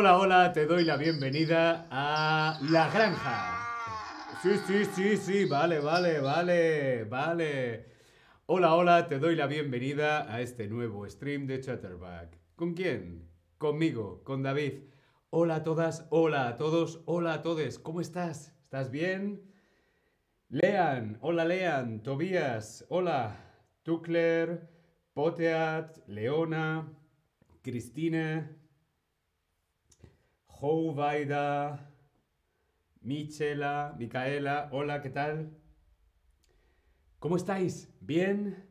Hola, hola, te doy la bienvenida a La Granja. Sí, sí, sí, sí, vale, vale, vale, vale. Hola, hola, te doy la bienvenida a este nuevo stream de Chatterback. ¿Con quién? Conmigo, con David. Hola a todas, hola a todos, hola a todos. ¿Cómo estás? ¿Estás bien? Lean, hola Lean, Tobías, hola, Tukler, Poteat, Leona, Cristina, Jouvaida, Michela, Micaela, hola, ¿qué tal? ¿Cómo estáis? ¿Bien?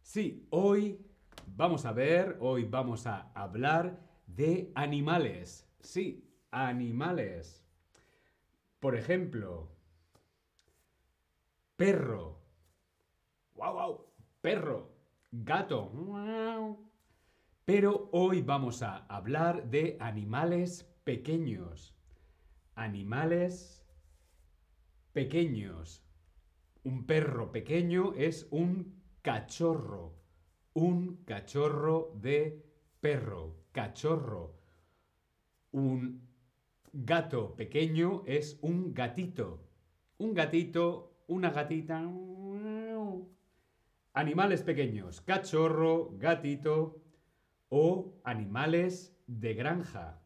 Sí, hoy vamos a ver, hoy vamos a hablar de animales. Sí, animales. Por ejemplo, perro. ¡Wow, wow! Perro. Gato. Pero hoy vamos a hablar de animales pequeños. Animales pequeños. Un perro pequeño es un cachorro. Un cachorro de perro. Cachorro. Un gato pequeño es un gatito. Un gatito, una gatita. Animales pequeños, cachorro, gatito o animales de granja.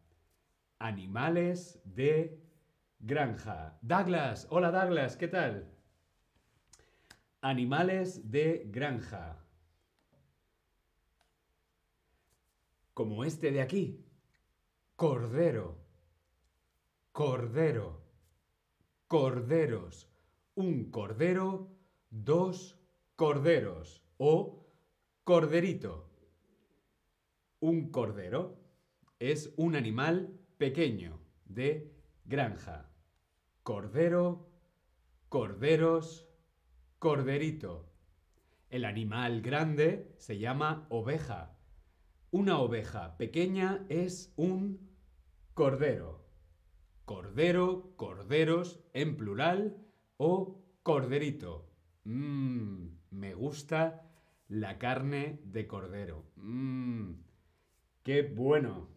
Animales de granja. Douglas, hola Douglas, ¿qué tal? Animales de granja. Como este de aquí. Cordero cordero, corderos, un cordero, dos corderos o corderito. Un cordero es un animal pequeño de granja. Cordero, corderos, corderito. El animal grande se llama oveja. Una oveja pequeña es un cordero cordero, corderos en plural o corderito. Mmm, me gusta la carne de cordero. Mmm, qué bueno.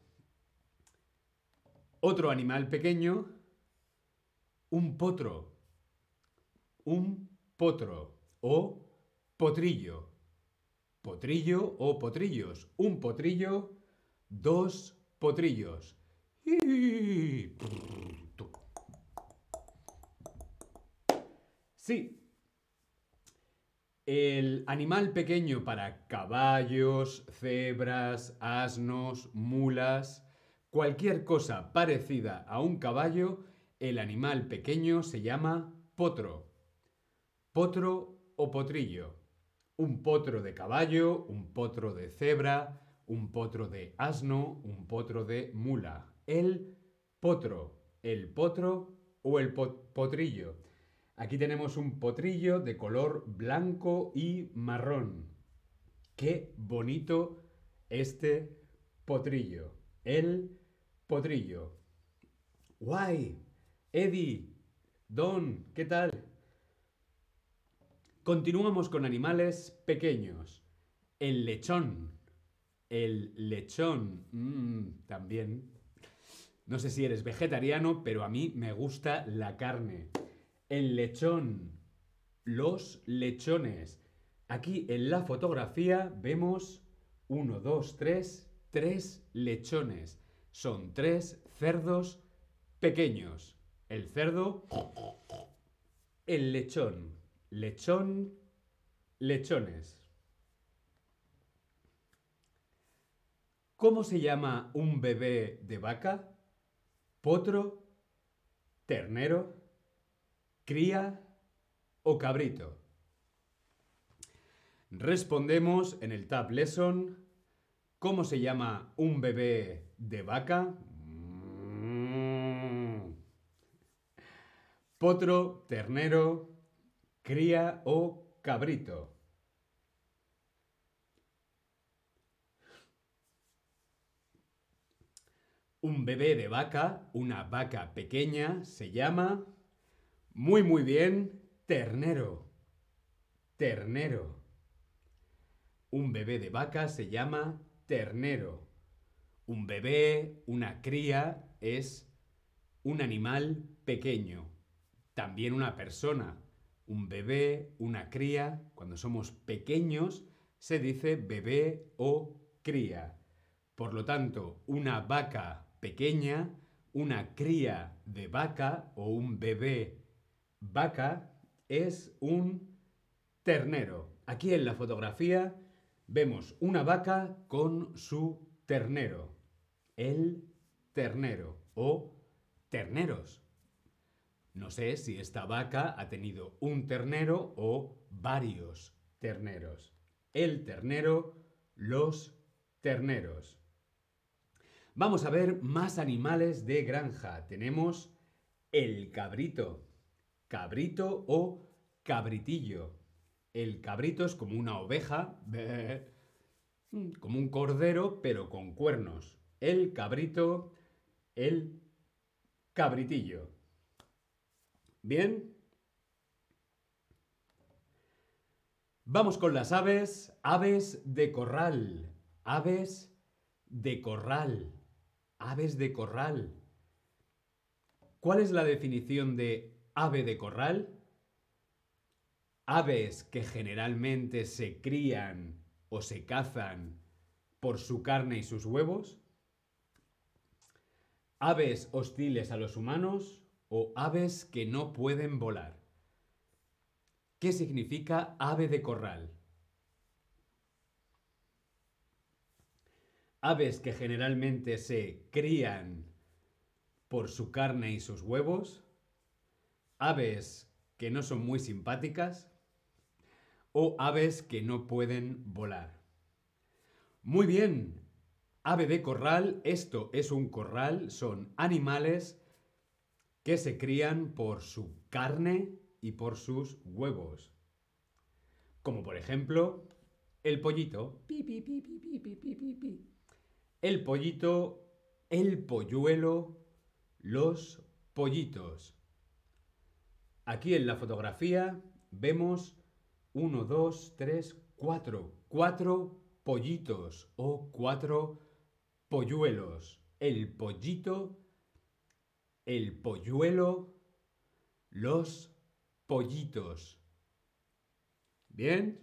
Otro animal pequeño, un potro. Un potro o potrillo. Potrillo o potrillos. Un potrillo, dos potrillos. Sí. El animal pequeño para caballos, cebras, asnos, mulas, cualquier cosa parecida a un caballo, el animal pequeño se llama potro. Potro o potrillo. Un potro de caballo, un potro de cebra, un potro de asno, un potro de mula el potro, el potro o el potrillo. Aquí tenemos un potrillo de color blanco y marrón. Qué bonito este potrillo. El potrillo. Guay. Eddie. Don. ¿Qué tal? Continuamos con animales pequeños. El lechón. El lechón. Mm, también no sé si eres vegetariano, pero a mí me gusta la carne. El lechón. Los lechones. Aquí en la fotografía vemos uno, dos, tres, tres lechones. Son tres cerdos pequeños. El cerdo, el lechón. Lechón, lechones. ¿Cómo se llama un bebé de vaca? potro, ternero, cría o cabrito. Respondemos en el Tab Lesson cómo se llama un bebé de vaca. Potro, ternero, cría o cabrito. Un bebé de vaca, una vaca pequeña, se llama, muy muy bien, ternero. Ternero. Un bebé de vaca se llama ternero. Un bebé, una cría, es un animal pequeño. También una persona. Un bebé, una cría, cuando somos pequeños, se dice bebé o cría. Por lo tanto, una vaca pequeña, una cría de vaca o un bebé vaca es un ternero. Aquí en la fotografía vemos una vaca con su ternero. El ternero o terneros. No sé si esta vaca ha tenido un ternero o varios terneros. El ternero, los terneros. Vamos a ver más animales de granja. Tenemos el cabrito, cabrito o cabritillo. El cabrito es como una oveja, como un cordero, pero con cuernos. El cabrito, el cabritillo. Bien. Vamos con las aves. Aves de corral. Aves de corral aves de corral. ¿Cuál es la definición de ave de corral? Aves que generalmente se crían o se cazan por su carne y sus huevos. Aves hostiles a los humanos o aves que no pueden volar. ¿Qué significa ave de corral? aves que generalmente se crían por su carne y sus huevos, aves que no son muy simpáticas o aves que no pueden volar. Muy bien, ave de corral, esto es un corral, son animales que se crían por su carne y por sus huevos. Como por ejemplo, el pollito. El pollito, el polluelo, los pollitos. Aquí en la fotografía vemos uno, dos, tres, cuatro. Cuatro pollitos o cuatro polluelos. El pollito, el polluelo, los pollitos. ¿Bien?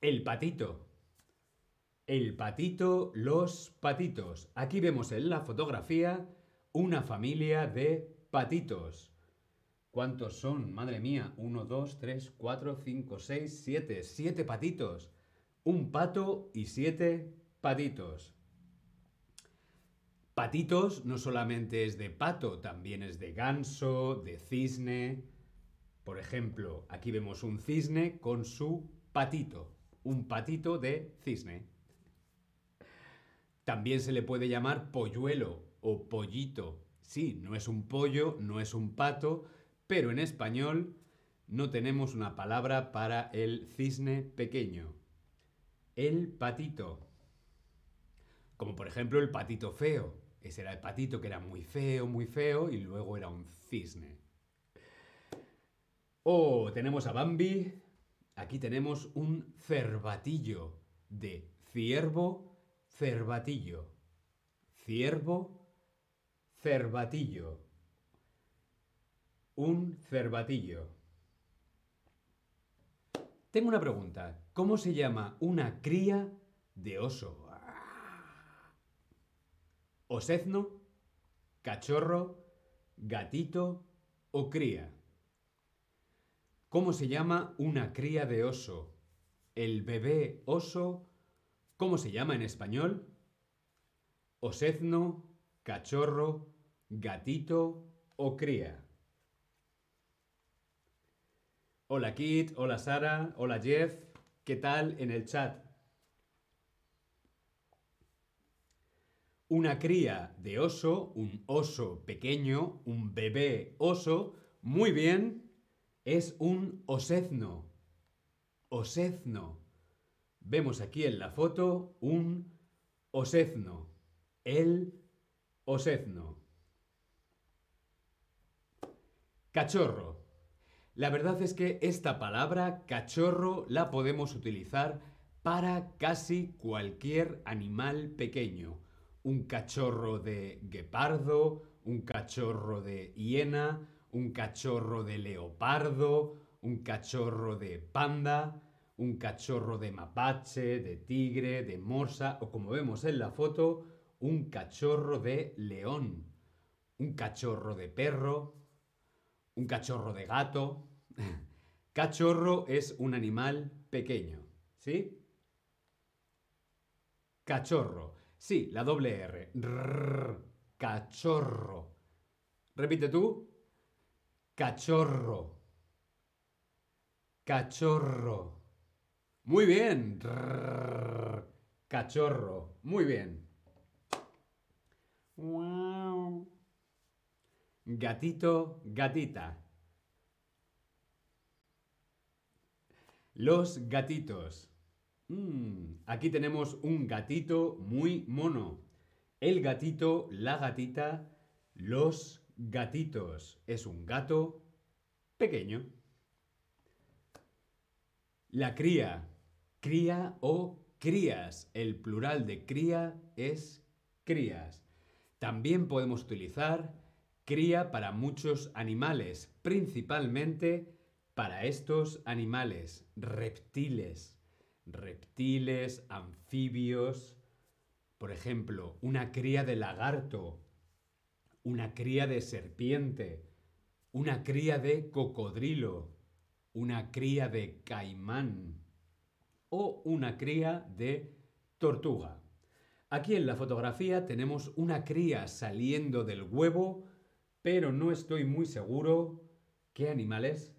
El patito. El patito, los patitos. Aquí vemos en la fotografía una familia de patitos. ¿Cuántos son? Madre mía. Uno, dos, tres, cuatro, cinco, seis, siete. Siete patitos. Un pato y siete patitos. Patitos no solamente es de pato, también es de ganso, de cisne. Por ejemplo, aquí vemos un cisne con su patito un patito de cisne. También se le puede llamar polluelo o pollito. Sí, no es un pollo, no es un pato, pero en español no tenemos una palabra para el cisne pequeño. El patito. Como por ejemplo el patito feo. Ese era el patito que era muy feo, muy feo y luego era un cisne. O tenemos a Bambi, Aquí tenemos un cervatillo de ciervo, cervatillo. Ciervo, cervatillo. Un cervatillo. Tengo una pregunta. ¿Cómo se llama una cría de oso? ¿Osezno? ¿Cachorro? ¿Gatito? ¿O cría? ¿Cómo se llama una cría de oso? El bebé oso, ¿cómo se llama en español? Osezno, cachorro, gatito o cría. Hola Kit, hola Sara, hola Jeff, ¿qué tal en el chat? Una cría de oso, un oso pequeño, un bebé oso, muy bien, es un osezno. Osezno. Vemos aquí en la foto un osezno. El osezno. Cachorro. La verdad es que esta palabra, cachorro, la podemos utilizar para casi cualquier animal pequeño. Un cachorro de guepardo, un cachorro de hiena, un cachorro de leopardo, un cachorro de panda, un cachorro de mapache, de tigre, de morsa o como vemos en la foto, un cachorro de león, un cachorro de perro, un cachorro de gato. Cachorro es un animal pequeño, ¿sí? Cachorro. Sí, la doble R. Cachorro. Repite tú. Cachorro. Cachorro. Muy bien. Cachorro. Muy bien. Gatito, gatita. Los gatitos. Mm, aquí tenemos un gatito muy mono. El gatito, la gatita, los gatitos. Es un gato pequeño. La cría. Cría o crías. El plural de cría es crías. También podemos utilizar cría para muchos animales, principalmente para estos animales, reptiles reptiles, anfibios, por ejemplo, una cría de lagarto, una cría de serpiente, una cría de cocodrilo, una cría de caimán o una cría de tortuga. Aquí en la fotografía tenemos una cría saliendo del huevo, pero no estoy muy seguro qué animal es.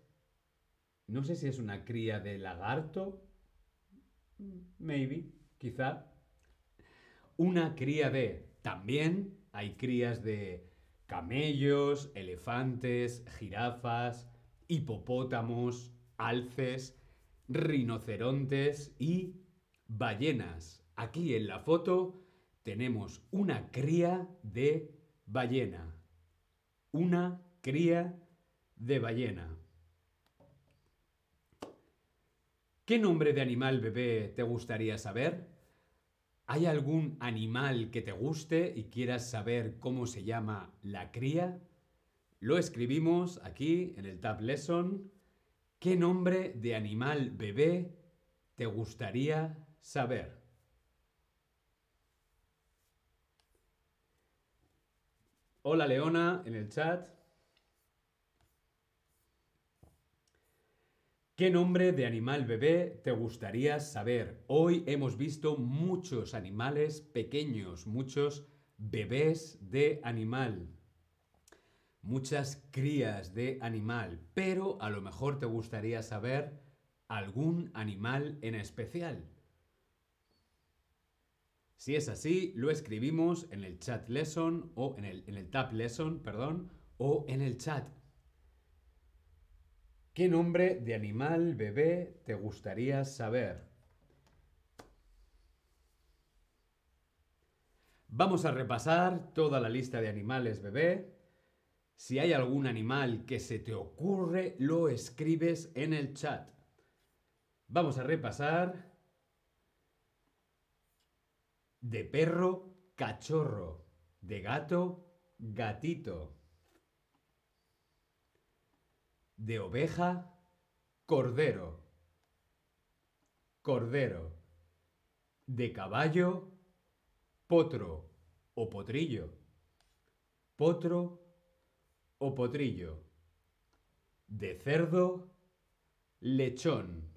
No sé si es una cría de lagarto Maybe, quizá. Una cría de. También hay crías de camellos, elefantes, jirafas, hipopótamos, alces, rinocerontes y ballenas. Aquí en la foto tenemos una cría de ballena. Una cría de ballena. ¿Qué nombre de animal bebé te gustaría saber? ¿Hay algún animal que te guste y quieras saber cómo se llama la cría? Lo escribimos aquí en el Tab Lesson. ¿Qué nombre de animal bebé te gustaría saber? Hola Leona en el chat. ¿Qué nombre de animal bebé te gustaría saber? Hoy hemos visto muchos animales pequeños, muchos bebés de animal, muchas crías de animal, pero a lo mejor te gustaría saber algún animal en especial. Si es así, lo escribimos en el chat lesson o en el, en el tab lesson, perdón, o en el chat. ¿Qué nombre de animal bebé te gustaría saber? Vamos a repasar toda la lista de animales bebé. Si hay algún animal que se te ocurre, lo escribes en el chat. Vamos a repasar de perro, cachorro, de gato, gatito. De oveja, cordero, cordero, de caballo, potro o potrillo, potro o potrillo, de cerdo, lechón,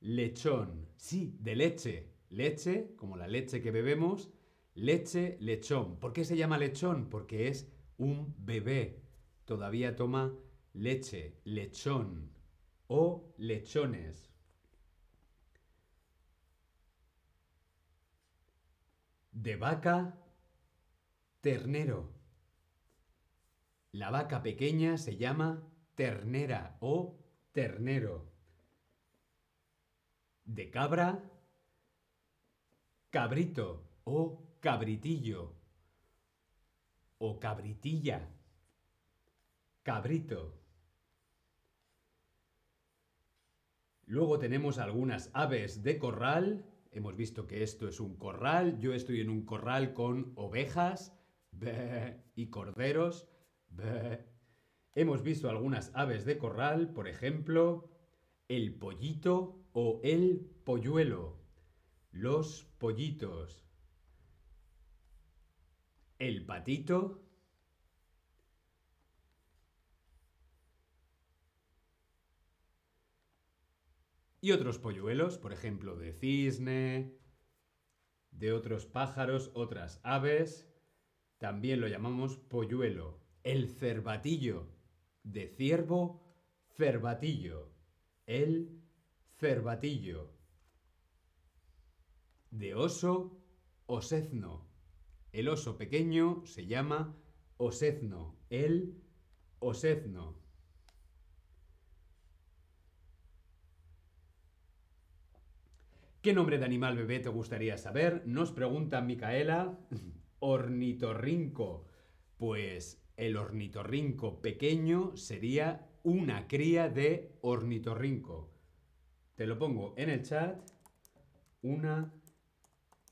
lechón, sí, de leche, leche, como la leche que bebemos, leche, lechón. ¿Por qué se llama lechón? Porque es un bebé, todavía toma leche, lechón o lechones. De vaca, ternero. La vaca pequeña se llama ternera o ternero. De cabra, cabrito o cabritillo o cabritilla. Cabrito. Luego tenemos algunas aves de corral. Hemos visto que esto es un corral. Yo estoy en un corral con ovejas y corderos. Hemos visto algunas aves de corral, por ejemplo, el pollito o el polluelo. Los pollitos. El patito. Y otros polluelos, por ejemplo, de cisne, de otros pájaros, otras aves. También lo llamamos polluelo. El cervatillo. De ciervo, cervatillo. El cervatillo. De oso, osezno. El oso pequeño se llama osezno. El osezno. ¿Qué nombre de animal bebé te gustaría saber? Nos pregunta Micaela. Ornitorrinco. Pues el ornitorrinco pequeño sería una cría de ornitorrinco. Te lo pongo en el chat. Una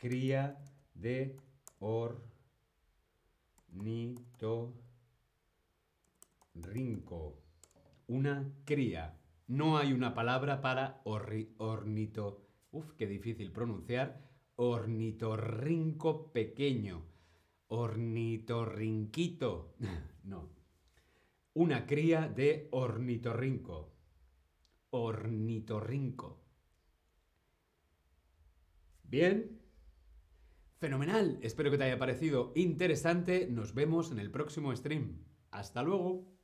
cría de ornitorrinco. Una cría. No hay una palabra para ornito. Uf, qué difícil pronunciar. Ornitorrinco pequeño. Ornitorrinquito. no. Una cría de ornitorrinco. Ornitorrinco. Bien. Fenomenal. Espero que te haya parecido interesante. Nos vemos en el próximo stream. Hasta luego.